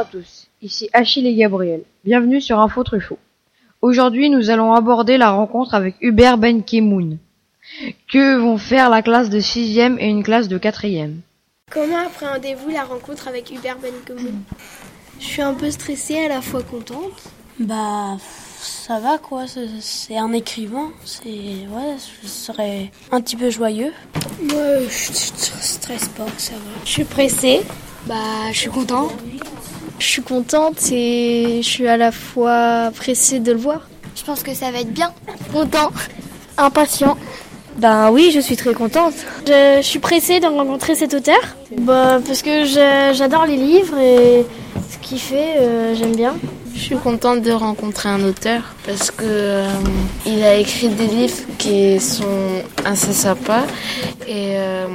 à tous, ici Achille et Gabriel. Bienvenue sur Info Truffaut. Aujourd'hui, nous allons aborder la rencontre avec Hubert Ben Kemoun. Que vont faire la classe de 6e et une classe de 4e Comment appréhendez-vous la rencontre avec Hubert Ben Kemoun Je suis un peu stressée, à la fois contente. Bah, ça va quoi, c'est un écrivain, c'est. Ouais, je serais un petit peu joyeux. Moi, je stresse pas, ça va. Je suis pressée, bah, je suis contente. Je suis contente et je suis à la fois pressée de le voir. Je pense que ça va être bien. Content, impatient. Ben oui, je suis très contente. Je, suis pressée de rencontrer cet auteur. Bah parce que j'adore les livres et ce qu'il fait, euh, j'aime bien. Je suis contente de rencontrer un auteur parce que euh, il a écrit des livres qui sont assez sympas et euh,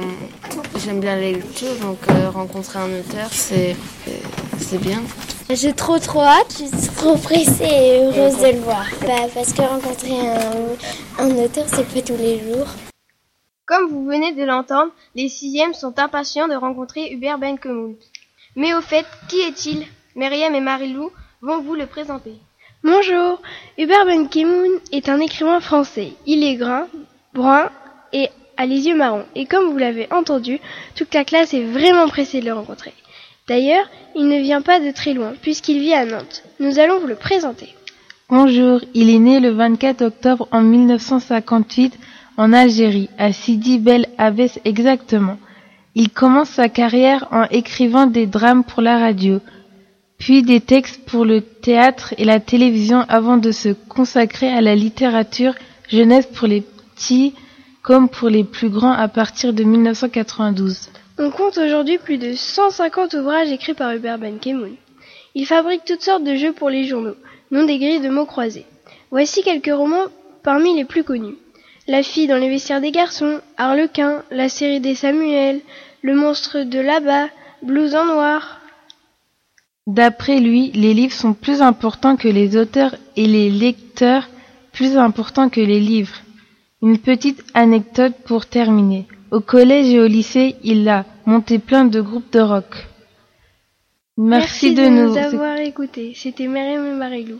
j'aime bien les lectures donc euh, rencontrer un auteur c'est c'est bien. J'ai trop trop hâte, je suis trop pressée et heureuse de le voir. Bah, parce que rencontrer un, un auteur c'est pas tous les jours. Comme vous venez de l'entendre, les sixièmes sont impatients de rencontrer Hubert Ben Mais au fait, qui est-il? Myriam et Marilou vont vous le présenter. Bonjour, Hubert Ben est un écrivain français. Il est grand, brun et a les yeux marrons. Et comme vous l'avez entendu, toute la classe est vraiment pressée de le rencontrer. D'ailleurs, il ne vient pas de très loin, puisqu'il vit à Nantes. Nous allons vous le présenter. Bonjour, il est né le 24 octobre en 1958 en Algérie, à Sidi Bel Abbès exactement. Il commence sa carrière en écrivant des drames pour la radio, puis des textes pour le théâtre et la télévision avant de se consacrer à la littérature jeunesse pour les petits comme pour les plus grands à partir de 1992. On compte aujourd'hui plus de 150 ouvrages écrits par Hubert Ben Il fabrique toutes sortes de jeux pour les journaux, non des grilles de mots croisés. Voici quelques romans parmi les plus connus. La fille dans les vestiaires des garçons, Harlequin, la série des Samuel, Le monstre de là-bas, Blues en noir, D'après lui, les livres sont plus importants que les auteurs et les lecteurs plus importants que les livres. Une petite anecdote pour terminer. Au collège et au lycée, il a monté plein de groupes de rock. Merci, de, nous, avoir écoutés. C'était Myriam et Marilou.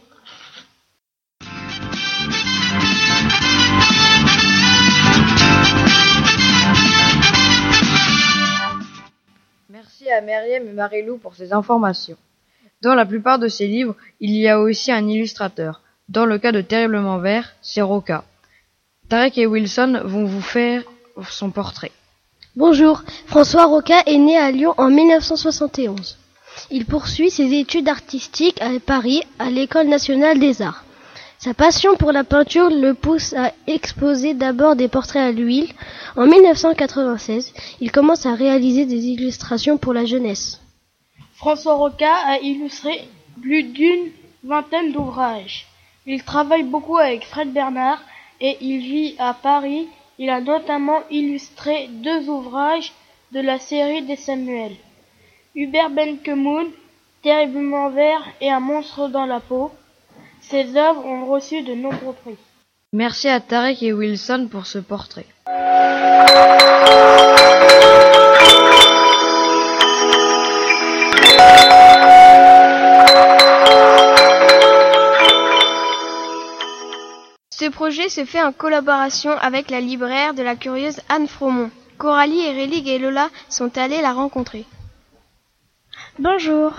Merci à Myriam et Marilou pour ces informations. Dans la plupart de ses livres, il y a aussi un illustrateur. Dans le cas de Terriblement Vert, c'est Roca. Tarek et Wilson vont vous faire son portrait. Bonjour, François Roca est né à Lyon en 1971. Il poursuit ses études artistiques à Paris, à l'École nationale des arts. Sa passion pour la peinture le pousse à exposer d'abord des portraits à l'huile. En 1996, il commence à réaliser des illustrations pour la jeunesse. François Roca a illustré plus d'une vingtaine d'ouvrages. Il travaille beaucoup avec Fred Bernard et il vit à Paris. Il a notamment illustré deux ouvrages de la série des Samuel. Hubert Benkemoun, Terriblement vert et Un monstre dans la peau. Ces œuvres ont reçu de nombreux prix. Merci à Tarek et Wilson pour ce portrait. Ce projet se fait en collaboration avec la libraire de la curieuse Anne Fromont. Coralie, Rélig et Lola sont allées la rencontrer. Bonjour.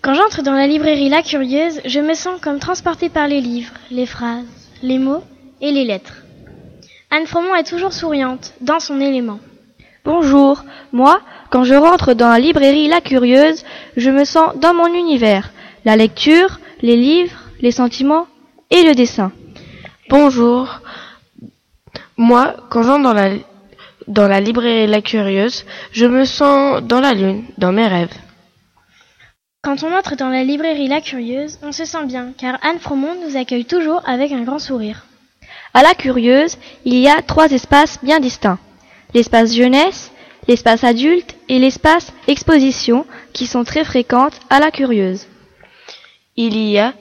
Quand j'entre dans la librairie La Curieuse, je me sens comme transportée par les livres, les phrases, les mots et les lettres. Anne Fromont est toujours souriante, dans son élément. Bonjour. Moi, quand je rentre dans la librairie La Curieuse, je me sens dans mon univers. La lecture, les livres, les sentiments et le dessin. Bonjour. Moi, quand j'entre dans la, dans la librairie La Curieuse, je me sens dans la lune, dans mes rêves. Quand on entre dans la librairie La Curieuse, on se sent bien, car Anne Fromont nous accueille toujours avec un grand sourire. À La Curieuse, il y a trois espaces bien distincts. L'espace jeunesse, l'espace adulte et l'espace exposition, qui sont très fréquentes à La Curieuse. Il y a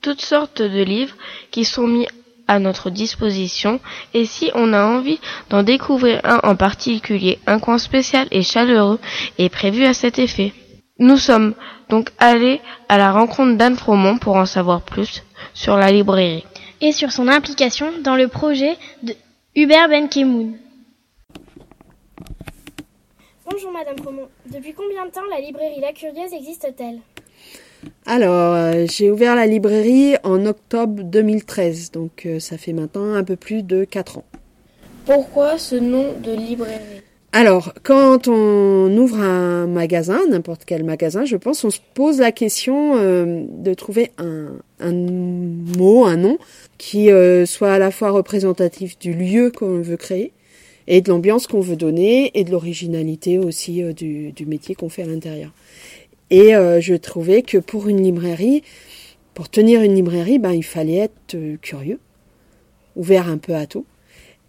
toutes sortes de livres qui sont mis à notre disposition et si on a envie d'en découvrir un en particulier, un coin spécial et chaleureux est prévu à cet effet. Nous sommes donc allés à la rencontre d'Anne Fromont pour en savoir plus sur la librairie. Et sur son implication dans le projet de Hubert Benkemoun. Bonjour Madame Fromont. Depuis combien de temps la librairie La Curieuse existe-t-elle? Alors, euh, j'ai ouvert la librairie en octobre 2013, donc euh, ça fait maintenant un peu plus de 4 ans. Pourquoi ce nom de librairie? Alors, quand on ouvre un magasin, n'importe quel magasin, je pense, on se pose la question euh, de trouver un, un, mot, un nom, qui euh, soit à la fois représentatif du lieu qu'on veut créer, et de l'ambiance qu'on veut donner, et de l'originalité aussi du, du, métier qu'on fait à l'intérieur. Et je trouvais que pour une librairie, pour tenir une librairie, ben, il fallait être curieux, ouvert un peu à tout.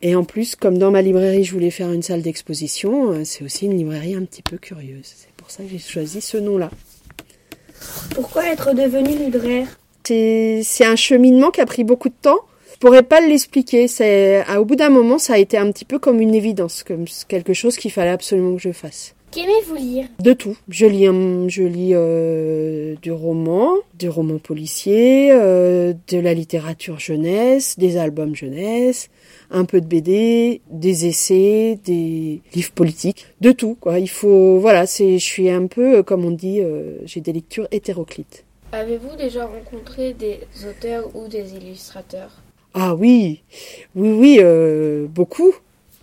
Et en plus, comme dans ma librairie, je voulais faire une salle d'exposition, euh, c'est aussi une librairie un petit peu curieuse. C'est pour ça que j'ai choisi ce nom-là. Pourquoi être devenu libraire? C'est un cheminement qui a pris beaucoup de temps. Je pourrais pas l'expliquer. C'est au bout d'un moment, ça a été un petit peu comme une évidence, comme quelque chose qu'il fallait absolument que je fasse. Qu'aimez-vous lire? De tout. Je lis, je lis euh, du roman, du roman policier, euh, de la littérature jeunesse, des albums jeunesse, un peu de BD, des essais, des livres politiques, de tout quoi. Il faut voilà, c'est je suis un peu comme on dit, euh, j'ai des lectures hétéroclites. Avez-vous déjà rencontré des auteurs ou des illustrateurs? Ah oui, oui oui, euh, beaucoup.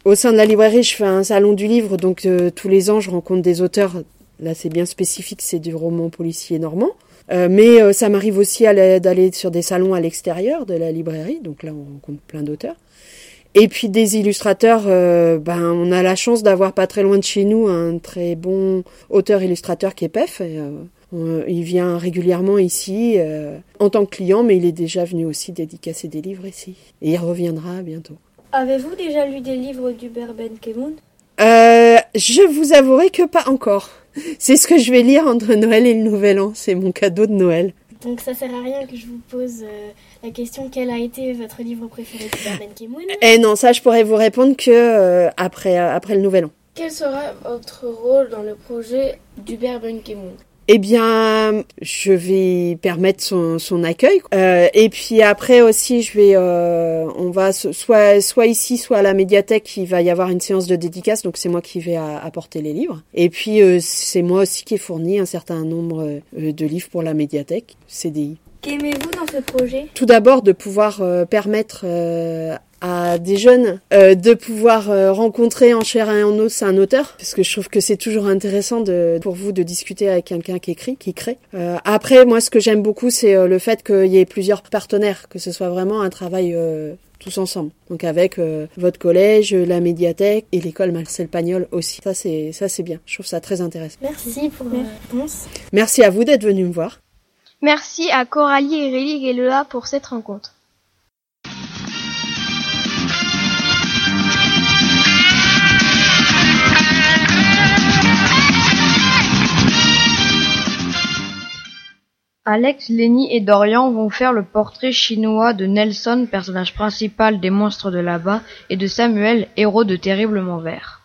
Au sein de la librairie, je fais un salon du livre, donc euh, tous les ans je rencontre des auteurs. Là, c'est bien spécifique, c'est du roman policier normand. Euh, mais euh, ça m'arrive aussi d'aller sur des salons à l'extérieur de la librairie, donc là on rencontre plein d'auteurs. Et puis des illustrateurs, euh, ben on a la chance d'avoir pas très loin de chez nous un très bon auteur-illustrateur qui est PEF. Et, euh, il vient régulièrement ici euh, en tant que client, mais il est déjà venu aussi dédicacer des livres ici. Et il reviendra bientôt. Avez-vous déjà lu des livres d'Hubert Benkemoun? Euh, Je vous avouerai que pas encore. C'est ce que je vais lire entre Noël et le Nouvel An. C'est mon cadeau de Noël. Donc ça sert à rien que je vous pose euh, la question quel a été votre livre préféré de Ben Ki-moon Eh non, ça je pourrais vous répondre que euh, après, euh, après le Nouvel An. Quel sera votre rôle dans le projet d'Hubert Ben Ki-moon eh bien, je vais permettre son, son accueil. Euh, et puis après aussi, je vais, euh, on va soit soit ici, soit à la médiathèque, il va y avoir une séance de dédicace. Donc c'est moi qui vais apporter les livres. Et puis euh, c'est moi aussi qui ai fourni un certain nombre euh, de livres pour la médiathèque CDI. Qu'aimez-vous dans ce projet? Tout d'abord de pouvoir euh, permettre euh, à des jeunes euh, de pouvoir euh, rencontrer en chair et en os un auteur, parce que je trouve que c'est toujours intéressant de, pour vous de discuter avec quelqu'un qui écrit, qui crée. Euh, après, moi, ce que j'aime beaucoup, c'est euh, le fait qu'il y ait plusieurs partenaires, que ce soit vraiment un travail euh, tous ensemble. Donc avec euh, votre collège, la médiathèque et l'école Marcel Pagnol aussi. Ça c'est ça c'est bien. Je trouve ça très intéressant. Merci pour la réponse. Merci à vous d'être venu me voir. Merci à Coralie, Rélig et Lola pour cette rencontre. Alex, Lenny et Dorian vont faire le portrait chinois de Nelson, personnage principal des monstres de là-bas, et de Samuel, héros de Terriblement Vert.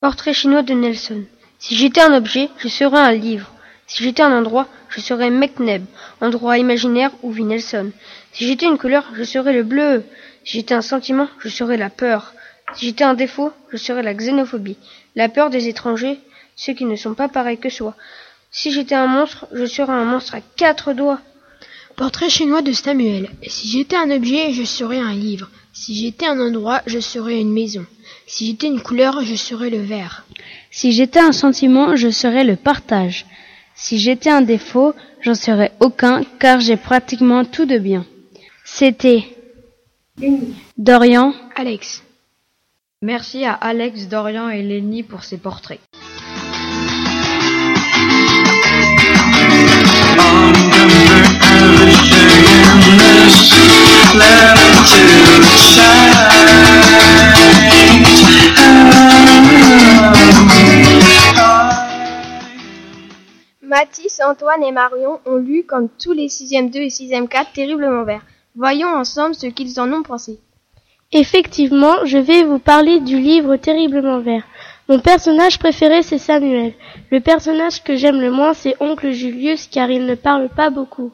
Portrait chinois de Nelson. Si j'étais un objet, je serais un livre. Si j'étais un endroit, je serais Mekneb, endroit imaginaire où vit Nelson. Si j'étais une couleur, je serais le bleu. Si j'étais un sentiment, je serais la peur. Si j'étais un défaut, je serais la xénophobie, la peur des étrangers, ceux qui ne sont pas pareils que soi. Si j'étais un monstre, je serais un monstre à quatre doigts. Portrait chinois de Samuel. Si j'étais un objet, je serais un livre. Si j'étais un endroit, je serais une maison. Si j'étais une couleur, je serais le vert. Si j'étais un sentiment, je serais le partage. Si j'étais un défaut, j'en serais aucun, car j'ai pratiquement tout de bien. C'était Dorian, Alex. Merci à Alex, Dorian et Lenny pour ces portraits. Mathis, Antoine et Marion ont lu, comme tous les 6e 2 et 6e 4, Terriblement Vert. Voyons ensemble ce qu'ils en ont pensé. Effectivement, je vais vous parler du livre Terriblement Vert. Mon personnage préféré, c'est Samuel. Le personnage que j'aime le moins, c'est Oncle Julius, car il ne parle pas beaucoup.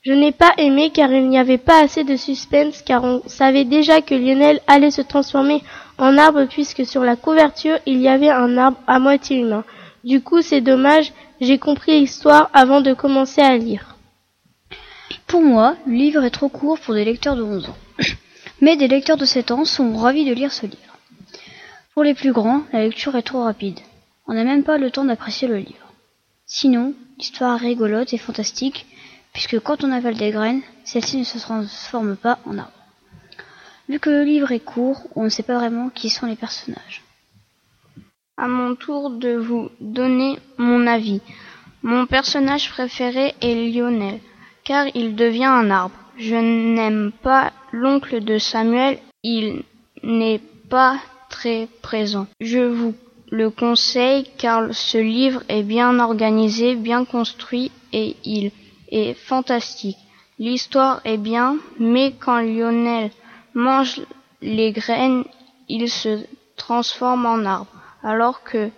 Je n'ai pas aimé car il n'y avait pas assez de suspense, car on savait déjà que Lionel allait se transformer en arbre, puisque sur la couverture, il y avait un arbre à moitié humain. Du coup, c'est dommage, j'ai compris l'histoire avant de commencer à lire. Pour moi, le livre est trop court pour des lecteurs de 11 ans. Mais des lecteurs de 7 ans sont ravis de lire ce livre. Pour les plus grands, la lecture est trop rapide. On n'a même pas le temps d'apprécier le livre. Sinon, l'histoire est rigolote et fantastique, puisque quand on avale des graines, celles-ci ne se transforment pas en arbre. Vu que le livre est court, on ne sait pas vraiment qui sont les personnages. À mon tour de vous donner mon avis. Mon personnage préféré est Lionel, car il devient un arbre. Je n'aime pas l'oncle de Samuel, il n'est pas très présent. Je vous le conseille car ce livre est bien organisé, bien construit et il est fantastique. L'histoire est bien, mais quand Lionel mange les graines, il se transforme en arbre. Alors que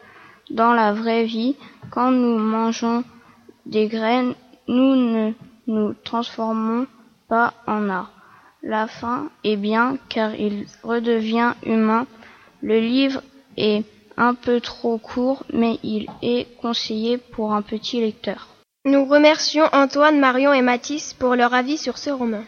dans la vraie vie, quand nous mangeons des graines, nous ne nous transformons pas en arbre. La fin est bien car il redevient humain. Le livre est un peu trop court, mais il est conseillé pour un petit lecteur. Nous remercions Antoine, Marion et Mathis pour leur avis sur ce roman.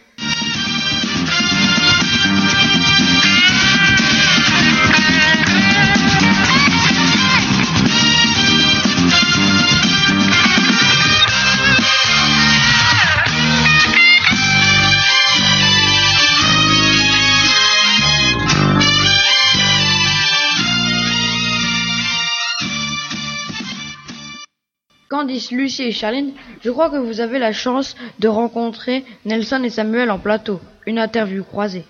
Candice, Lucie et Charline, je crois que vous avez la chance de rencontrer Nelson et Samuel en plateau. Une interview croisée.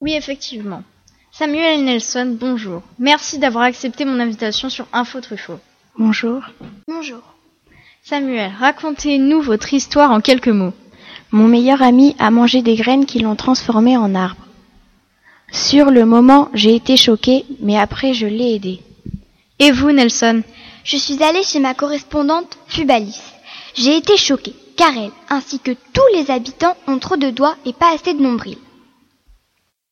Oui, effectivement. Samuel et Nelson, bonjour. Merci d'avoir accepté mon invitation sur Info Truffaut. Bonjour. Bonjour. Samuel, racontez-nous votre histoire en quelques mots. Mon meilleur ami a mangé des graines qui l'ont transformé en arbre. Sur le moment, j'ai été choquée, mais après je l'ai aidé. Et vous, Nelson Je suis allée chez ma correspondante Fubalis. J'ai été choquée, car elle, ainsi que tous les habitants, ont trop de doigts et pas assez de nombril.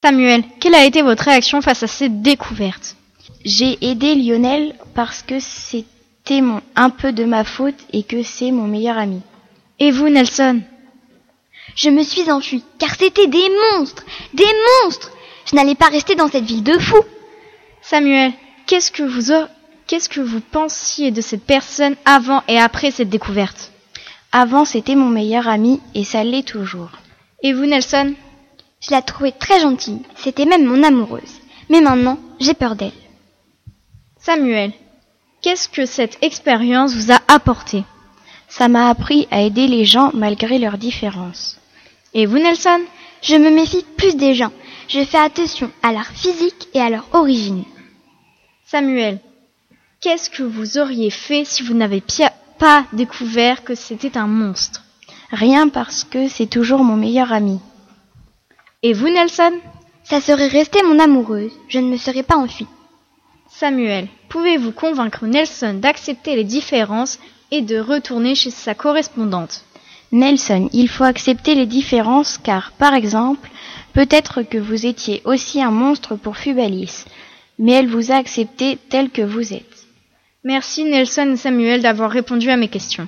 Samuel, quelle a été votre réaction face à cette découverte? J'ai aidé Lionel parce que c'était mon, un peu de ma faute et que c'est mon meilleur ami. Et vous, Nelson? Je me suis enfuie, car c'était des monstres Des monstres Je n'allais pas rester dans cette ville de fous Samuel, qu'est-ce que vous qu'est-ce que vous pensiez de cette personne avant et après cette découverte? Avant, c'était mon meilleur ami et ça l'est toujours. Et vous, Nelson? Je la trouvais très gentille, c'était même mon amoureuse. Mais maintenant, j'ai peur d'elle. Samuel, qu'est-ce que cette expérience vous a apporté? Ça m'a appris à aider les gens malgré leurs différences. Et vous, Nelson? Je me méfie plus des gens. Je fais attention à leur physique et à leur origine. Samuel, qu'est-ce que vous auriez fait si vous n'avez pas découvert que c'était un monstre? Rien parce que c'est toujours mon meilleur ami. Et vous, Nelson? Ça serait resté mon amoureuse. Je ne me serais pas enfuie. Samuel, pouvez-vous convaincre Nelson d'accepter les différences et de retourner chez sa correspondante? Nelson, il faut accepter les différences car, par exemple, peut-être que vous étiez aussi un monstre pour Fubalis, mais elle vous a accepté tel que vous êtes. Merci Nelson et Samuel d'avoir répondu à mes questions.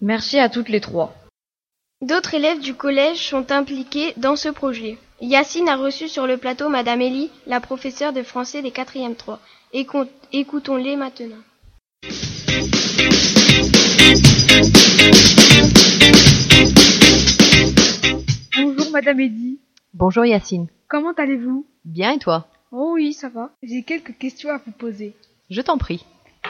Merci à toutes les trois. D'autres élèves du collège sont impliqués dans ce projet. Yacine a reçu sur le plateau Madame Elie, la professeure de français des 4e 3. Écoutons-les maintenant. Bonjour Madame Elie. Bonjour Yacine. Comment allez-vous? Bien et toi? Oh oui, ça va. J'ai quelques questions à vous poser. Je t'en prie.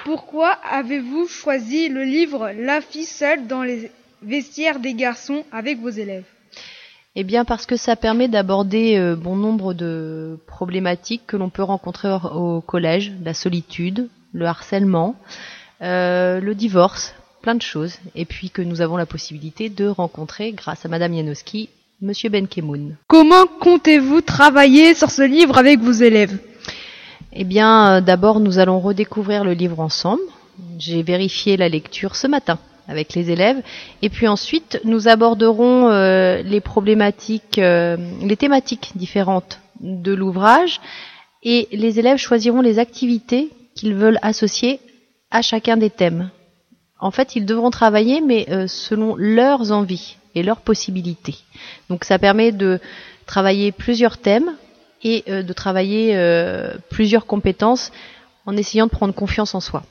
Pourquoi avez-vous choisi le livre La fille seule dans les vestiaires des garçons avec vos élèves? Eh bien parce que ça permet d'aborder euh, bon nombre de problématiques que l'on peut rencontrer au, au, collège, la solitude, le harcèlement, euh, le divorce, plein de choses, et puis que nous avons la possibilité de rencontrer, grâce à Madame Janowski, Monsieur Benkemoun. Comment comptez-vous travailler sur ce livre avec vos élèves? Eh bien, d'abord, nous allons redécouvrir le livre ensemble. J'ai vérifié la lecture ce matin avec les élèves. Et puis ensuite, nous aborderons euh, les problématiques, euh, les thématiques différentes de l'ouvrage. Et les élèves choisiront les activités qu'ils veulent associer à chacun des thèmes. En fait, ils devront travailler, mais euh, selon leurs envies et leurs possibilités. Donc ça permet de travailler plusieurs thèmes et de travailler plusieurs compétences en essayant de prendre confiance en soi.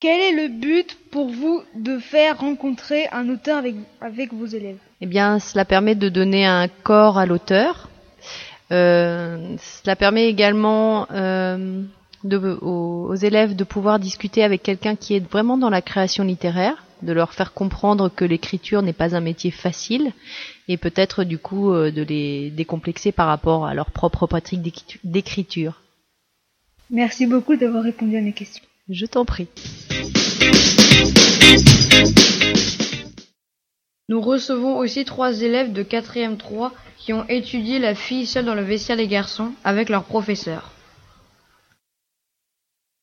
Quel est le but pour vous de faire rencontrer un auteur avec, avec vos élèves? Eh bien, cela permet de donner un corps à l'auteur. Euh, cela permet également euh, de, aux, aux, élèves de pouvoir discuter avec quelqu'un qui est vraiment dans la création littéraire, de leur faire comprendre que l'écriture n'est pas un métier facile et peut-être du coup euh, de les décomplexer par rapport à leur propre pratique d'écriture. Merci beaucoup d'avoir répondu à mes questions. Je t'en prie. Nous recevons aussi trois élèves de 4e 3 qui ont étudié La fille seule dans le vestiaire des garçons avec leur professeur.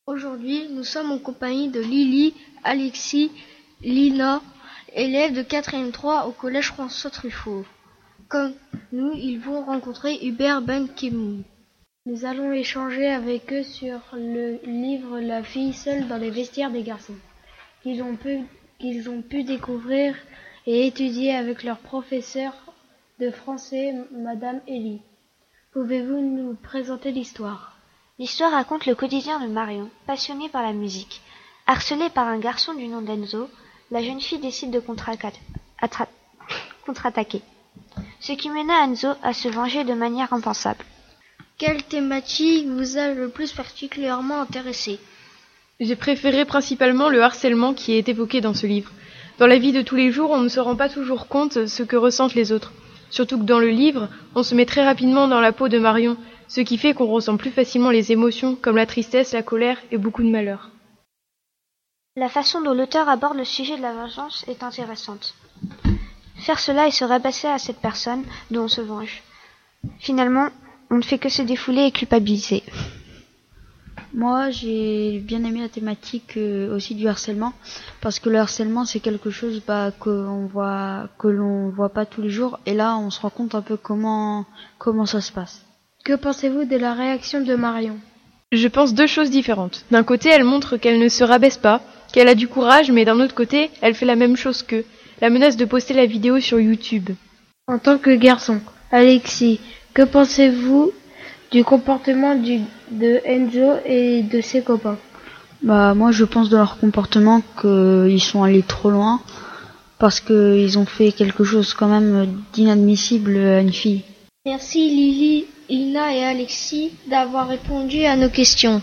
Aujourd'hui, nous sommes en compagnie de Lily, Alexis, Lina, élèves de 4e 3 au collège François Truffaut. Comme nous, ils vont rencontrer Hubert Ben Kimoun. Nous allons échanger avec eux sur le livre La fille seule dans les vestiaires des garçons, qu'ils ont pu, qu'ils ont pu découvrir et étudier avec leur professeur de français, Madame Ellie. Pouvez-vous nous présenter l'histoire? L'histoire raconte le quotidien de Marion, passionnée par la musique. Harcelée par un garçon du nom d'Enzo, la jeune fille décide de contre-attaquer, ce qui mena Enzo à se venger de manière impensable. Quelle thématique vous a le plus particulièrement intéressé? J'ai préféré principalement le harcèlement qui est évoqué dans ce livre. Dans la vie de tous les jours, on ne se rend pas toujours compte de ce que ressentent les autres. Surtout que dans le livre, on se met très rapidement dans la peau de Marion, ce qui fait qu'on ressent plus facilement les émotions comme la tristesse, la colère et beaucoup de malheur. La façon dont l'auteur aborde le sujet de la vengeance est intéressante. Faire cela et se rabasser à cette personne dont on se venge. Finalement, on ne fait que se défouler et culpabiliser. Moi, j'ai bien aimé la thématique euh, aussi du harcèlement parce que le harcèlement c'est quelque chose bah, que l'on voit que l'on voit pas tous les jours et là on se rend compte un peu comment comment ça se passe. Que pensez-vous de la réaction de Marion? Je pense deux choses différentes. D'un côté, elle montre qu'elle ne se rabaisse pas, qu'elle a du courage, mais d'un autre côté, elle fait la même chose qu'eux, la menace de poster la vidéo sur YouTube. En tant que garçon, Alexis, que pensez-vous du comportement du, de Enzo et de ses copains? Bah moi je pense de leur comportement qu'ils sont allés trop loin parce qu'ils ont fait quelque chose quand même d'inadmissible à une fille. Merci Lily, Ina et Alexis d'avoir répondu à nos questions.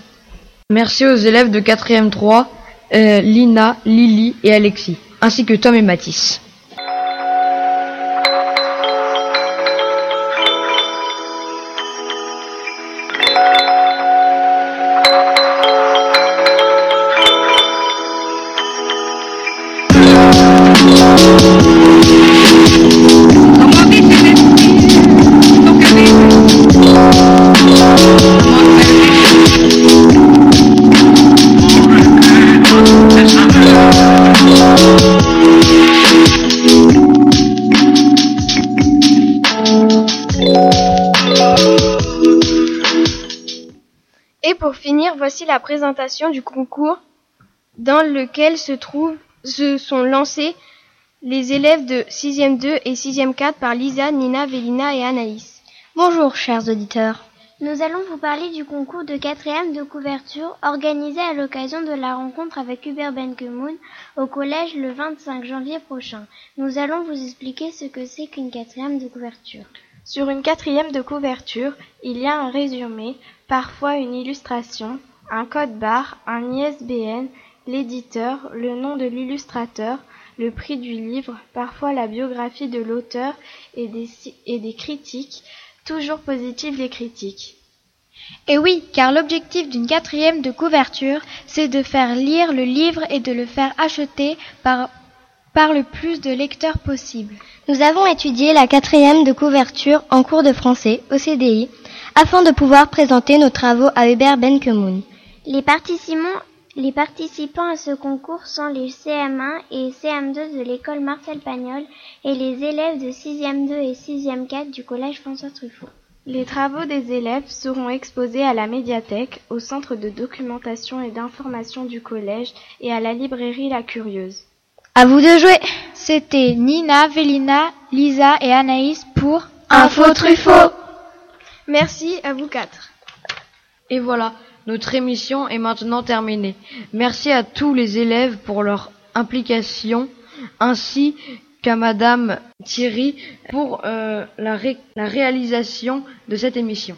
Merci aux élèves de 4e 3, euh, Lina, Lily et Alexis, ainsi que Tom et Mathis. Voici la présentation du concours dans lequel se, trouvent, se sont lancés les élèves de 6e 2 et 6e 4 par Lisa, Nina, Vélina et Anaïs. Bonjour chers auditeurs. Nous allons vous parler du concours de quatrième de couverture organisé à l'occasion de la rencontre avec Hubert Benkemoun au collège le 25 janvier prochain. Nous allons vous expliquer ce que c'est qu'une quatrième de couverture. Sur une quatrième de couverture, il y a un résumé, parfois une illustration, un code barre, un ISBN, l'éditeur, le nom de l'illustrateur, le prix du livre, parfois la biographie de l'auteur et des, et des critiques, toujours positives des critiques. Et oui, car l'objectif d'une quatrième de couverture, c'est de faire lire le livre et de le faire acheter par, par le plus de lecteurs possible. Nous avons étudié la quatrième de couverture en cours de français au CDI afin de pouvoir présenter nos travaux à Hubert Benkemoun. Les participants, les participants à ce concours sont les CM1 et CM2 de l'école Marcel Pagnol et les élèves de 6e 2 et 6e 4 du collège François Truffaut. Les travaux des élèves seront exposés à la médiathèque, au centre de documentation et d'information du collège et à la librairie La Curieuse. À vous de jouer C'était Nina, Vélina, Lisa et Anaïs pour Info Truffaut Merci à vous quatre. Et voilà, notre émission est maintenant terminée. Merci à tous les élèves pour leur implication, ainsi qu'à Madame Thierry pour euh, la, ré la réalisation de cette émission.